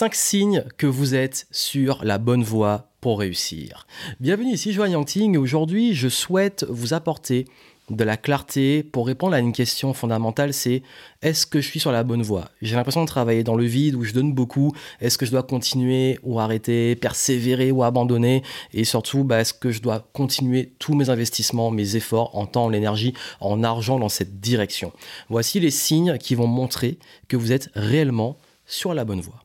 5 signes que vous êtes sur la bonne voie pour réussir. Bienvenue ici Joanne Yangting aujourd'hui je souhaite vous apporter de la clarté pour répondre à une question fondamentale, c'est est-ce que je suis sur la bonne voie? J'ai l'impression de travailler dans le vide où je donne beaucoup. Est-ce que je dois continuer ou arrêter, persévérer ou abandonner? Et surtout, bah, est-ce que je dois continuer tous mes investissements, mes efforts en temps, en énergie, en argent dans cette direction? Voici les signes qui vont montrer que vous êtes réellement sur la bonne voie.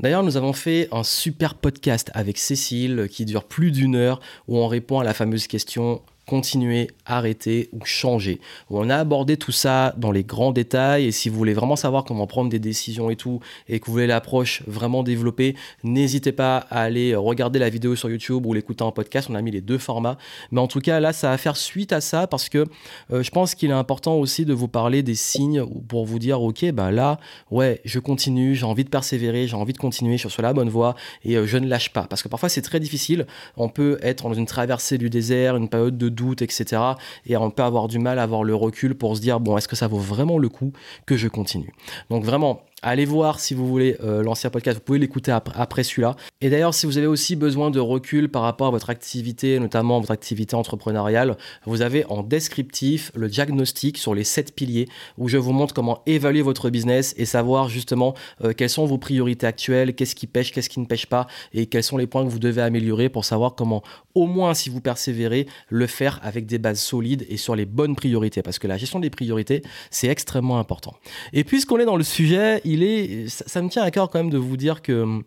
D'ailleurs, nous avons fait un super podcast avec Cécile qui dure plus d'une heure où on répond à la fameuse question continuer, arrêter ou changer. On a abordé tout ça dans les grands détails et si vous voulez vraiment savoir comment prendre des décisions et tout et que vous voulez l'approche vraiment développée, n'hésitez pas à aller regarder la vidéo sur YouTube ou l'écouter en podcast. On a mis les deux formats. Mais en tout cas, là, ça va faire suite à ça parce que euh, je pense qu'il est important aussi de vous parler des signes pour vous dire, ok, ben là, ouais, je continue, j'ai envie de persévérer, j'ai envie de continuer, je suis sur la bonne voie et euh, je ne lâche pas. Parce que parfois, c'est très difficile. On peut être dans une traversée du désert, une période de doute, etc. Et on peut avoir du mal à avoir le recul pour se dire, bon, est-ce que ça vaut vraiment le coup que je continue? Donc vraiment, Allez voir si vous voulez euh, l'ancien podcast, vous pouvez l'écouter après, celui-là. Et d'ailleurs, si vous avez aussi besoin de recul par rapport à votre activité, notamment votre activité entrepreneuriale, vous avez en descriptif le diagnostic sur les 7 piliers où je vous montre comment évaluer votre business et savoir justement euh, quelles sont vos priorités actuelles, qu'est-ce qui pêche, qu'est-ce qui ne pêche pas et quels sont les points que vous devez améliorer pour savoir comment, au moins si vous persévérez, le faire avec des bases solides et sur les bonnes priorités. Parce que la gestion des priorités, c'est extrêmement important. Et puisqu'on est dans le sujet, il est, ça, me tient à cœur quand même de vous dire que hum,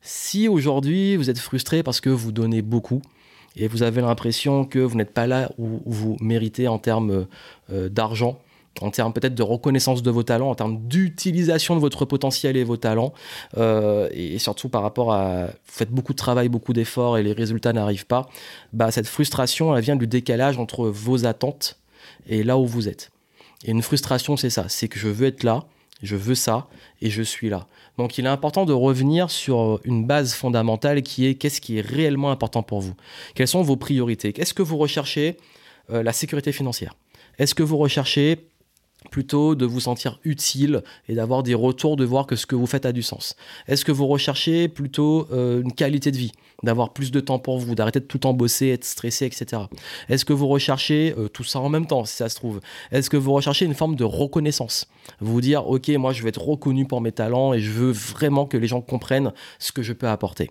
si aujourd'hui vous êtes frustré parce que vous donnez beaucoup et vous avez l'impression que vous n'êtes pas là où, vous méritez en termes euh, d'argent, en termes peut-être de reconnaissance de vos talents, en termes d'utilisation de votre potentiel et vos talents, euh, et surtout par rapport à vous faites beaucoup de travail, beaucoup d'efforts et les résultats n'arrivent pas, bah, cette frustration, elle vient du décalage entre vos attentes et là où vous êtes. Et une frustration, c'est ça, c'est que je veux être là, je veux ça et je suis là. Donc il est important de revenir sur une base fondamentale qui est qu'est-ce qui est réellement important pour vous? Quelles sont vos priorités? Est-ce que vous recherchez euh, la sécurité financière? Est-ce que vous recherchez plutôt de vous sentir utile et d'avoir des retours de voir que ce que vous faites a du sens? Est-ce que vous recherchez plutôt euh, une qualité de vie, d'avoir plus de temps pour vous, d'arrêter de tout le temps bosser, être stressé, etc. Est-ce que vous recherchez euh, tout ça en même temps, si ça se trouve? Est-ce que vous recherchez une forme de reconnaissance? Vous dire, ok, moi je veux être reconnu pour mes talents et je veux vraiment que les gens comprennent ce que je peux apporter.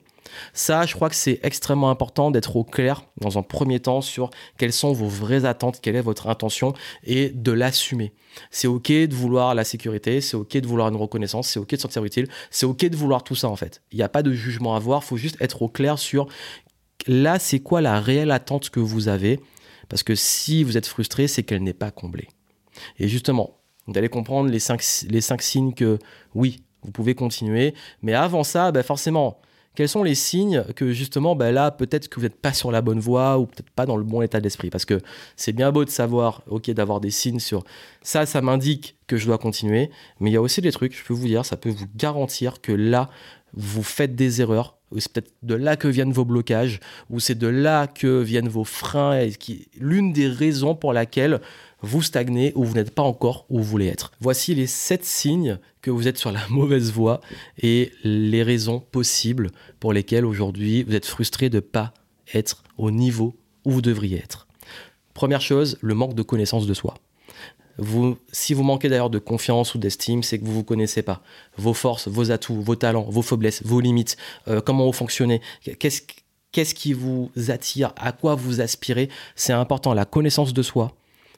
Ça, je crois que c'est extrêmement important d'être au clair dans un premier temps sur quelles sont vos vraies attentes, quelle est votre intention et de l'assumer. C'est ok de vouloir la sécurité, c'est ok de vouloir une reconnaissance, c'est ok de se sentir utile, c'est ok de vouloir tout ça en fait. Il n'y a pas de jugement à avoir, faut juste être au clair sur là, c'est quoi la réelle attente que vous avez. Parce que si vous êtes frustré, c'est qu'elle n'est pas comblée. Et justement, vous allez comprendre les cinq, les cinq signes que oui, vous pouvez continuer. Mais avant ça, ben forcément, quels sont les signes que justement, ben là, peut-être que vous n'êtes pas sur la bonne voie ou peut-être pas dans le bon état d'esprit? Parce que c'est bien beau de savoir, ok, d'avoir des signes sur ça, ça m'indique que je dois continuer, mais il y a aussi des trucs, je peux vous dire, ça peut vous garantir que là, vous faites des erreurs, c'est peut-être de là que viennent vos blocages, ou c'est de là que viennent vos freins, et qui l'une des raisons pour laquelle vous stagnez ou vous n'êtes pas encore où vous voulez être. Voici les 7 signes que vous êtes sur la mauvaise voie et les raisons possibles pour lesquelles aujourd'hui vous êtes frustré de ne pas être au niveau où vous devriez être. Première chose, le manque de connaissance de soi. Si vous manquez d'ailleurs de confiance ou d'estime, c'est que vous ne vous connaissez pas. Vos forces, vos atouts, vos talents, vos faiblesses, vos limites, euh, comment vous fonctionnez, qu'est-ce, qu'est-ce qui vous attire, à quoi vous aspirez. C'est important, la connaissance de soi,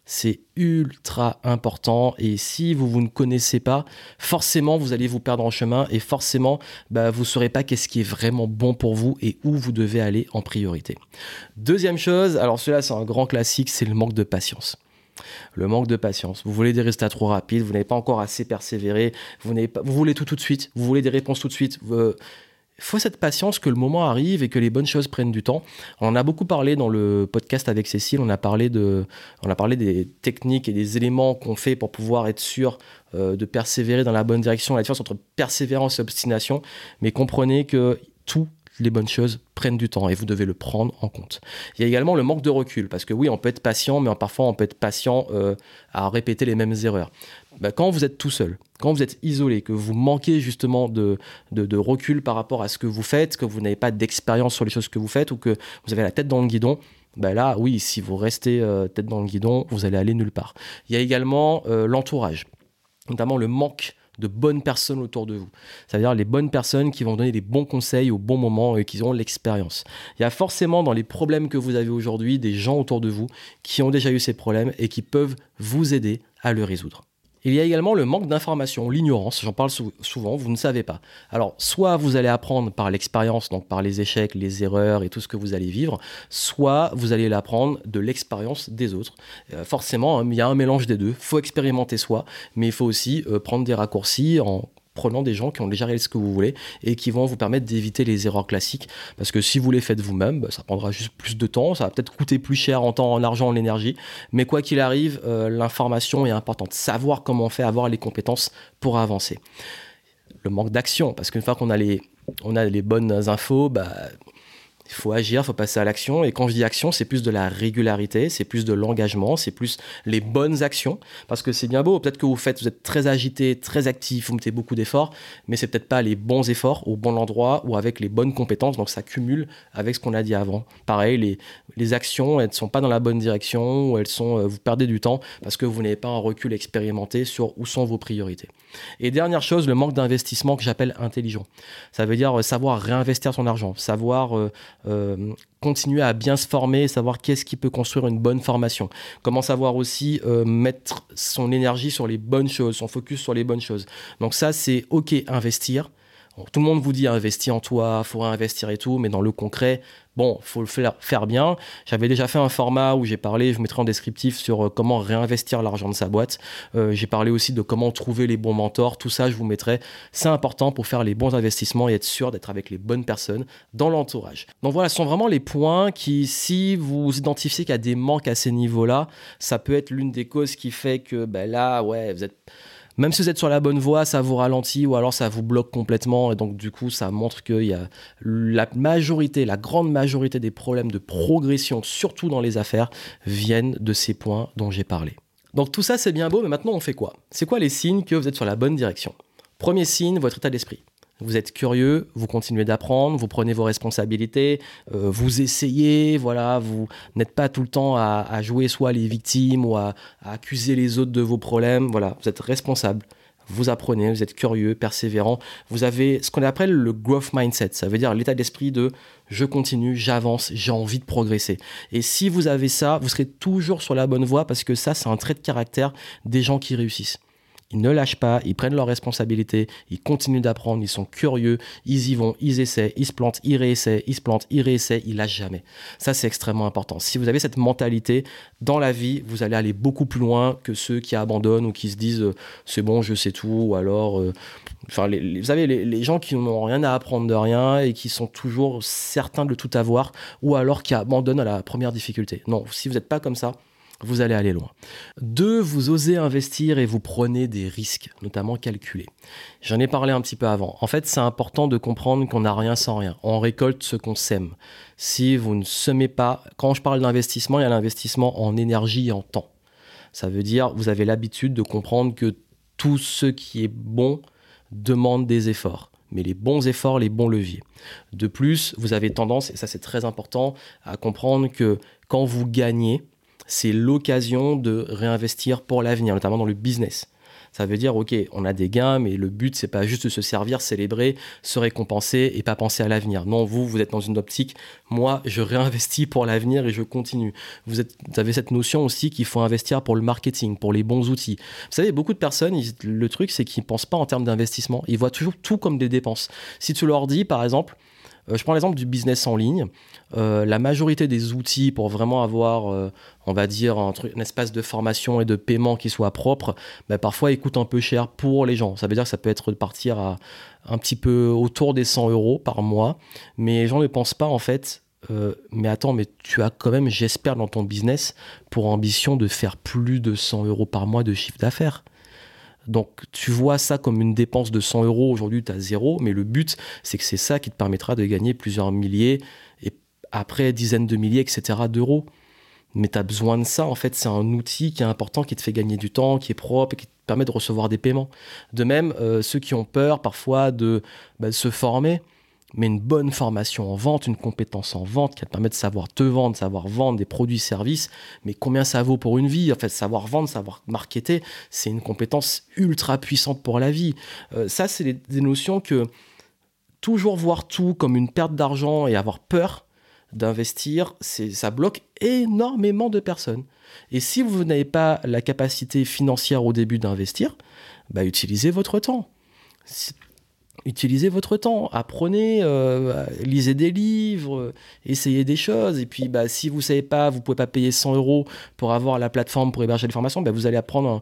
c'est ultra important et si vous, vous ne connaissez pas, forcément vous allez vous perdre en chemin et forcément bah, vous ne saurez pas qu'est-ce qui est vraiment bon pour vous et où vous devez aller en priorité. Deuxième chose, alors cela c'est un grand classique, c'est le manque de patience. Le manque de patience. Vous voulez des résultats trop rapides, vous n'avez pas encore assez persévéré, vous, pas, vous voulez tout tout de suite, vous voulez des réponses tout de suite. Euh, faut cette patience que le moment arrive et que les bonnes choses prennent du temps. On a beaucoup parlé dans le podcast avec Cécile. On a parlé de, on a parlé des techniques et des éléments qu'on fait pour pouvoir être sûr euh, de persévérer dans la bonne direction. La différence entre persévérance et obstination. Mais comprenez que tout les bonnes choses prennent du temps et vous devez le prendre en compte. Il y a également le manque de recul, parce que oui, on peut être patient, mais parfois on peut être patient euh, à répéter les mêmes erreurs. bah, quand vous êtes tout seul, quand vous êtes isolé, que vous manquez justement de, de, recul par rapport à ce que vous faites, que vous n'avez pas d'expérience sur les choses que vous faites ou que vous avez la tête dans le guidon, bah là, oui, si vous restez euh, tête dans le guidon, vous allez aller nulle part. Il y a également euh, l'entourage, notamment le manque de bonnes personnes autour de vous. C'est-à-dire les bonnes personnes qui vont donner des bons conseils au bon moment et qui ont l'expérience. Il y a forcément dans les problèmes que vous avez aujourd'hui des gens autour de vous qui ont déjà eu ces problèmes et qui peuvent vous aider à le résoudre. Il y a également le manque d'information, l'ignorance, j'en parle souvent, vous ne savez pas. Alors, soit vous allez apprendre par l'expérience, donc par les échecs, les erreurs et tout ce que vous allez vivre, soit vous allez l'apprendre de l'expérience des autres. Euh, forcément, hein, il y a un mélange des deux. Il faut expérimenter soi, mais il faut aussi euh, prendre des raccourcis en prenant des gens qui ont déjà réalisé ce que vous voulez et qui vont vous permettre d'éviter les erreurs classiques. Parce que si vous les faites vous-même, bah, ça prendra juste plus de temps, ça va peut-être coûter plus cher en temps, en argent, en énergie. Mais quoi qu'il arrive, euh, l'information est importante. Savoir comment on fait, avoir les compétences pour avancer. Le manque d'action, parce qu'une fois qu'on a les, on a les bonnes infos, bah, il faut agir, il faut passer à l'action. Et quand je dis action, c'est plus de la régularité, c'est plus de l'engagement, c'est plus les bonnes actions. Parce que c'est bien beau, peut-être que vous faites, vous êtes très agité, très actif, vous mettez beaucoup d'efforts, mais c'est peut-être pas les bons efforts au bon endroit ou avec les bonnes compétences. Donc ça cumule avec ce qu'on a dit avant. Pareil, les, actions, elles ne sont pas dans la bonne direction ou elles sont, euh, vous perdez du temps parce que vous n'avez pas un recul expérimenté sur où sont vos priorités. Et dernière chose, le manque d'investissement que j'appelle intelligent. Ça veut dire euh, savoir réinvestir son argent, savoir euh, euh, continuer à bien se former, savoir qu'est-ce qui peut construire une bonne formation. Comment savoir aussi euh, mettre son énergie sur les bonnes choses, son focus sur les bonnes choses. Donc ça, c'est OK, investir. tout le monde vous dit investir en toi, faut investir et tout, mais dans le concret, Bon, faut le faire, bien. J'avais déjà fait un format où j'ai parlé, je vous mettrai en descriptif sur euh, comment réinvestir l'argent de sa boîte. Euh, j'ai parlé aussi de comment trouver les bons mentors. Tout ça, je vous mettrai. C'est important pour faire les bons investissements et être sûr d'être avec les bonnes personnes dans l'entourage. Donc voilà, ce sont vraiment les points qui, si vous identifiez qu'il y a des manques à ces niveaux-là, ça peut être l'une des causes qui fait que ben là, ouais, vous êtes même si vous êtes sur la bonne voie, ça vous ralentit ou alors ça vous bloque complètement. Et donc, du coup, ça montre qu'il y a la majorité, la grande majorité des problèmes de progression, surtout dans les affaires, viennent de ces points dont j'ai parlé. Donc, tout ça, c'est bien beau, mais maintenant, on fait quoi? C'est quoi les signes que vous êtes sur la bonne direction? Premier signe, votre état d'esprit. Vous êtes curieux, vous continuez d'apprendre, vous prenez vos responsabilités, euh, vous essayez, voilà, vous n'êtes pas tout le temps à, jouer soit les victimes ou à, accuser les autres de vos problèmes. Voilà, vous êtes responsable, vous apprenez, vous êtes curieux, persévérant. Vous avez ce qu'on appelle le growth mindset, ça veut dire l'état d'esprit de je continue, j'avance, j'ai envie de progresser. Et si vous avez ça, vous serez toujours sur la bonne voie parce que ça, c'est un trait de caractère des gens qui réussissent ils ne lâchent pas, ils prennent leurs responsabilités, ils continuent d'apprendre, ils sont curieux, ils y vont, ils essaient, ils se plantent, ils réessaient, ils se plantent, ils réessaient, ils lâchent jamais. Ça, c'est extrêmement important. Si vous avez cette mentalité dans la vie, vous allez aller beaucoup plus loin que ceux qui abandonnent ou qui se disent euh, c'est bon, je sais tout, ou alors, euh, enfin, vous savez, les, les gens qui n'ont rien à apprendre de rien et qui sont toujours certains de tout avoir, ou alors qui abandonnent à la première difficulté. Non, si vous n'êtes pas comme ça, vous allez aller loin. Deux, vous osez investir et vous prenez des risques, notamment calculés. J'en ai parlé un petit peu avant. En fait, c'est important de comprendre qu'on n'a rien sans rien. On récolte ce qu'on sème. Si vous ne semez pas, quand je parle d'investissement, il y a l'investissement en énergie et en temps. Ça veut dire, vous avez l'habitude de comprendre que tout ce qui est bon demande des efforts mais les bons efforts, les bons leviers. De plus, vous avez tendance, et ça c'est très important, à comprendre que quand vous gagnez, c'est l'occasion de réinvestir pour l'avenir, notamment dans le business. Ça veut dire, ok, on a des gains, mais le but, c'est pas juste de se servir, célébrer, se récompenser et pas penser à l'avenir. Non, vous, vous êtes dans une optique, moi, je réinvestis pour l'avenir et je continue. Vous, avez cette notion aussi qu'il faut investir pour le marketing, pour les bons outils. Vous savez, beaucoup de personnes, le truc, c'est qu'ils ne pensent pas en termes d'investissement. Ils voient toujours tout comme des dépenses. Si tu leur dis, par exemple, je prends l'exemple du business en ligne. Euh, la majorité des outils pour vraiment avoir, euh, on va dire, un, espace de formation et de paiement qui soit propre, bah, parfois ils coûtent un peu cher pour les gens. Ça veut dire que ça peut être de partir à un petit peu autour des 100 euros par mois, mais les gens ne pensent pas en fait. mais attends, mais tu as quand même, j'espère, dans ton business pour ambition de faire plus de 100 euros par mois de chiffre d'affaires. Donc tu vois ça comme une dépense de 100 euros, aujourd'hui tu as zéro, mais le but c'est que c'est ça qui te permettra de gagner plusieurs milliers et après dizaines de milliers, etc. d'euros. mais tu as besoin de ça. En fait, c'est un outil qui est important, qui te fait gagner du temps, qui est propre, qui te permet de recevoir des paiements. De même, euh, ceux qui ont peur parfois de, bah, de se former, mais une bonne formation en vente, une compétence en vente qui te permettre de savoir te vendre, savoir vendre des produits, services, mais combien ça vaut pour une vie? En fait, savoir vendre, savoir marketer, c'est une compétence ultra puissante pour la vie. Euh, ça, c'est des notions que toujours voir tout comme une perte d'argent et avoir peur d'investir, ça bloque énormément de personnes. Et si vous n'avez pas la capacité financière au début d'investir, bah, utilisez votre temps utilisez votre temps, apprenez, euh, lisez des livres, essayez des choses. Et puis, bah, si vous savez pas, vous pouvez pas payer 100 euros pour avoir la plateforme pour héberger les formations, bah, vous allez apprendre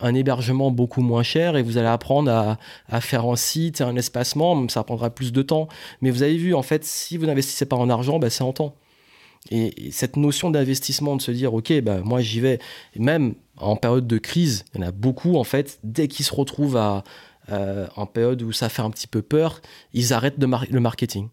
un, hébergement beaucoup moins cher et vous allez apprendre à, faire un site, un espacement. Ça prendra plus de temps. Mais vous avez vu, en fait, si vous n'investissez pas en argent, bah, c'est en temps. Et, cette notion d'investissement, de se dire, OK, bah, moi j'y vais, même en période de crise, il y en a beaucoup, en fait, dès qu'ils se retrouvent à, euh, en période où ça fait un petit peu peur, ils arrêtent de le marketing.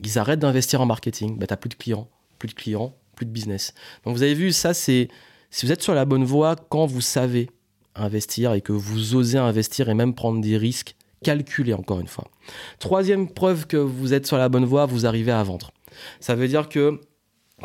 Ils arrêtent d'investir en marketing. Bah, tu n'as plus de clients, plus de clients, plus de business. Donc vous avez vu, ça c'est... Si vous êtes sur la bonne voie, quand vous savez investir et que vous osez investir et même prendre des risques, calculez encore une fois. Troisième preuve que vous êtes sur la bonne voie, vous arrivez à vendre. Ça veut dire que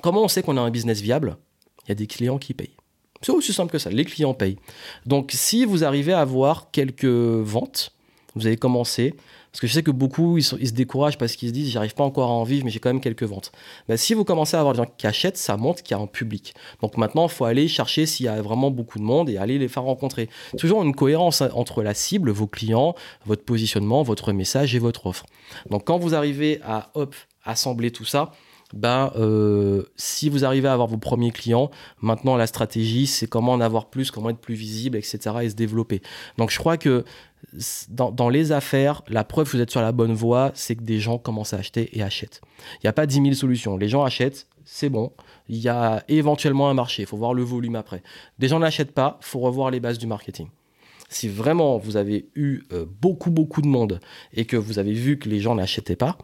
comment on sait qu'on a un business viable? Il y a des clients qui payent. C'est aussi simple que ça, les clients payent. Donc si vous arrivez à avoir quelques ventes, vous avez commencé, parce que je sais que beaucoup, ils, se découragent parce qu'ils se disent, j'arrive pas encore à en vivre, mais j'ai quand même quelques ventes. Ben, si vous commencez à avoir des gens qui achètent, ça montre qu'il y a un public. Donc maintenant, il faut aller chercher s'il y a vraiment beaucoup de monde et aller les faire rencontrer. Toujours une cohérence hein, entre la cible, vos clients, votre positionnement, votre message et votre offre. Donc quand vous arrivez à hop, assembler tout ça, ben, euh, si vous arrivez à avoir vos premiers clients, maintenant la stratégie, c'est comment en avoir plus, comment être plus visible, etc. et se développer. Donc je crois que dans, les affaires, la preuve que vous êtes sur la bonne voie, c'est que des gens commencent à acheter et achètent. Il n'y a pas 10 000 solutions. Les gens achètent, c'est bon. Il y a éventuellement un marché, il faut voir le volume après. Des gens n'achètent pas, il faut revoir les bases du marketing. Si vraiment vous avez eu euh, beaucoup, beaucoup de monde et que vous avez vu que les gens n'achetaient pas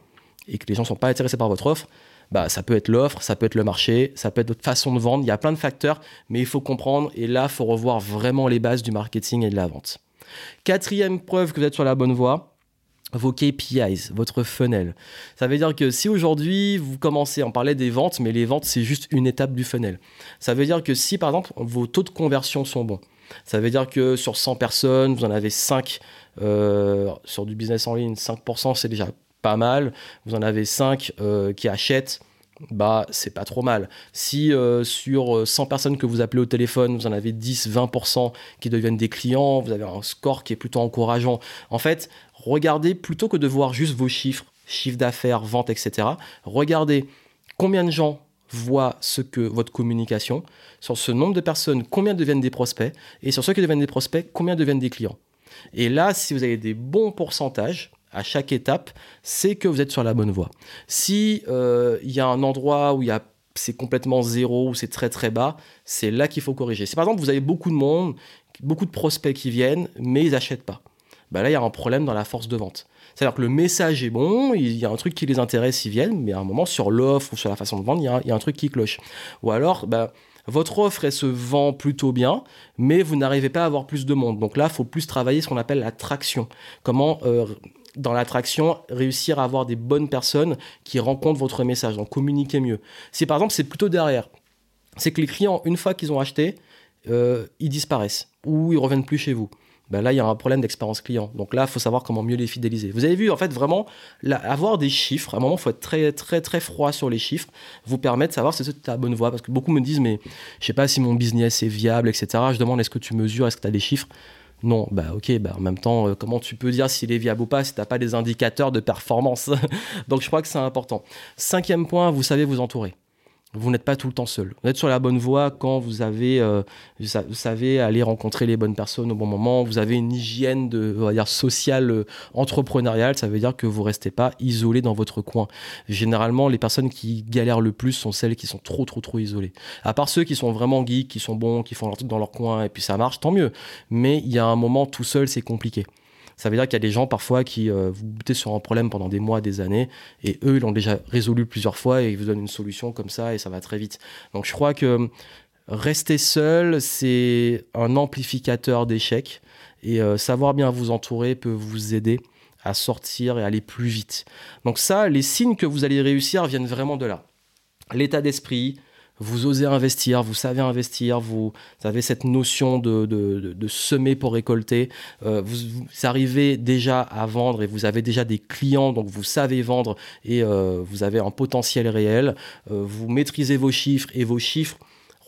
et que les gens ne sont pas intéressés par votre offre, bah, ça peut être l'offre, ça peut être le marché, ça peut être votre façon de vendre. Il y a plein de facteurs, mais il faut comprendre. Et là, il faut revoir vraiment les bases du marketing et de la vente. Quatrième preuve que vous êtes sur la bonne voie, vos KPIs, votre funnel. Ça veut dire que si aujourd'hui vous commencez, on parlait des ventes, mais les ventes c'est juste une étape du funnel. Ça veut dire que si par exemple vos taux de conversion sont bons, ça veut dire que sur 100 personnes, vous en avez 5 euh, sur du business en ligne, 5% c'est déjà pas mal. Vous en avez 5 euh, qui achètent, bah c'est pas trop mal. Si euh, sur 100 personnes que vous appelez au téléphone, vous en avez 10, 20% qui deviennent des clients, vous avez un score qui est plutôt encourageant. En fait, regardez plutôt que de voir juste vos chiffres, chiffre d'affaires, vente, etc. Regardez combien de gens voient ce que votre communication, sur ce nombre de personnes, combien deviennent des prospects, et sur ceux qui deviennent des prospects, combien deviennent des clients. Et là, si vous avez des bons pourcentages, à chaque étape, c'est que vous êtes sur la bonne voie. Si euh, y a un endroit où il y a c'est complètement zéro ou c'est très très bas, c'est là qu'il faut corriger. Si par exemple vous avez beaucoup de monde, beaucoup de prospects qui viennent, mais ils n'achètent pas, bah là il y a un problème dans la force de vente. C'est-à-dire que le message est bon, il y a un truc qui les intéresse, ils viennent, mais à un moment sur l'offre ou sur la façon de vendre, il y a, un truc qui cloche. Ou alors, bah, votre offre, elle se vend plutôt bien, mais vous n'arrivez pas à avoir plus de monde. Donc là, il faut plus travailler ce qu'on appelle la traction. Comment euh, dans l'attraction, réussir à avoir des bonnes personnes qui rencontrent votre message, donc communiquer mieux. Si par exemple c'est plutôt derrière, c'est que les clients, une fois qu'ils ont acheté, euh, ils disparaissent ou ils reviennent plus chez vous. Ben là, il y a un problème d'expérience client. Donc là, il faut savoir comment mieux les fidéliser. Vous avez vu, en fait, vraiment, avoir des chiffres, à un moment, il faut être très, très, très froid sur les chiffres, vous permet de savoir si c'est la bonne voie. Parce que beaucoup me disent, mais je sais pas si mon business est viable, etc. Je demande, est-ce que tu mesures, est-ce que tu as des chiffres? Non, bah ok, bah en même temps, euh, comment tu peux dire s'il est viable ou pas si tu n'as pas des indicateurs de performance? Donc je crois que c'est important. Cinquième point, vous savez vous entourer vous n'êtes pas tout le temps seul. Vous êtes sur la bonne voie quand vous avez, euh, vous savez aller rencontrer les bonnes personnes au bon moment. Vous avez une hygiène de, on va dire, sociale, euh, entrepreneuriale. Ça veut dire que vous restez pas isolé dans votre coin. Généralement, les personnes qui galèrent le plus sont celles qui sont trop, trop, trop isolées. À part ceux qui sont vraiment geeks, qui sont bons, qui font leur truc dans leur coin et puis ça marche, tant mieux. Mais il y a un moment tout seul, c'est compliqué. Ça veut dire qu'il y a des gens parfois qui euh, vous butez sur un problème pendant des mois, des années, et eux, ils l'ont déjà résolu plusieurs fois et ils vous donnent une solution comme ça et ça va très vite. Donc je crois que rester seul, c'est un amplificateur d'échecs et euh, savoir bien vous entourer peut vous aider à sortir et aller plus vite. Donc ça, les signes que vous allez réussir viennent vraiment de là. L'état d'esprit, vous osez investir, vous savez investir, vous, avez cette notion de, semer pour récolter, euh, vous, arrivez déjà à vendre et vous avez déjà des clients, donc vous savez vendre et euh, vous avez un potentiel réel, euh, vous maîtrisez vos chiffres et vos chiffres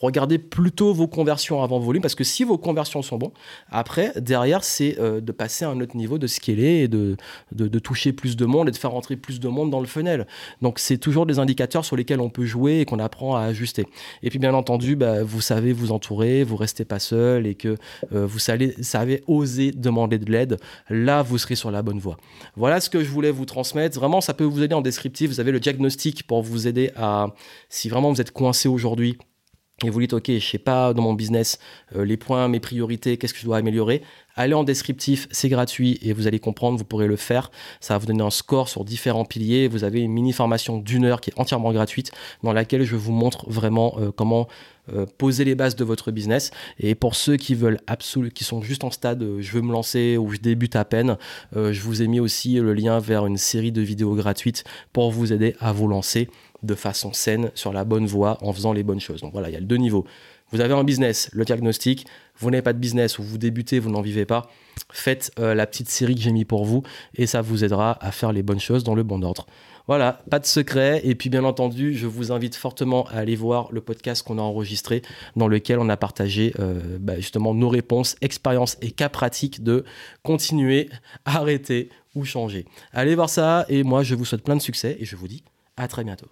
regardez plutôt vos conversions avant volume parce que si vos conversions sont bons, après, derrière, c'est euh, de passer à un autre niveau de scaler et de, de, toucher plus de monde et de faire rentrer plus de monde dans le funnel. Donc, c'est toujours des indicateurs sur lesquels on peut jouer et qu'on apprend à ajuster. Et puis, bien entendu, bah, vous savez vous entourer, vous restez pas seul et que euh, vous savez, savez oser demander de l'aide. Là, vous serez sur la bonne voie. Voilà ce que je voulais vous transmettre. Vraiment, ça peut vous aider en descriptif. Vous avez le diagnostic pour vous aider à, si vraiment vous êtes coincé aujourd'hui, et vous dites, OK, je sais pas dans mon business euh, les points, mes priorités, qu'est-ce que je dois améliorer, allez en descriptif, c'est gratuit et vous allez comprendre, vous pourrez le faire. Ça va vous donner un score sur différents piliers. Vous avez une mini formation d'une heure qui est entièrement gratuite dans laquelle je vous montre vraiment euh, comment euh, poser les bases de votre business. Et pour ceux qui veulent absolument, qui sont juste en stade, je veux me lancer ou je débute à peine, je vous ai mis aussi le lien vers une série de vidéos gratuites pour vous aider à vous lancer de façon saine, sur la bonne voie, en faisant les bonnes choses. Donc voilà, il y a deux niveaux. Vous avez un business, le diagnostic. Vous n'avez pas de business ou vous débutez, vous n'en vivez pas. Faites euh, la petite série que j'ai mis pour vous et ça vous aidera à faire les bonnes choses dans le bon ordre. Voilà, pas de secret. Et puis bien entendu, je vous invite fortement à aller voir le podcast qu'on a enregistré dans lequel on a partagé euh, bah, justement nos réponses, expériences et cas pratiques de continuer, arrêter ou changer. Allez voir ça et moi je vous souhaite plein de succès et je vous dis à très bientôt.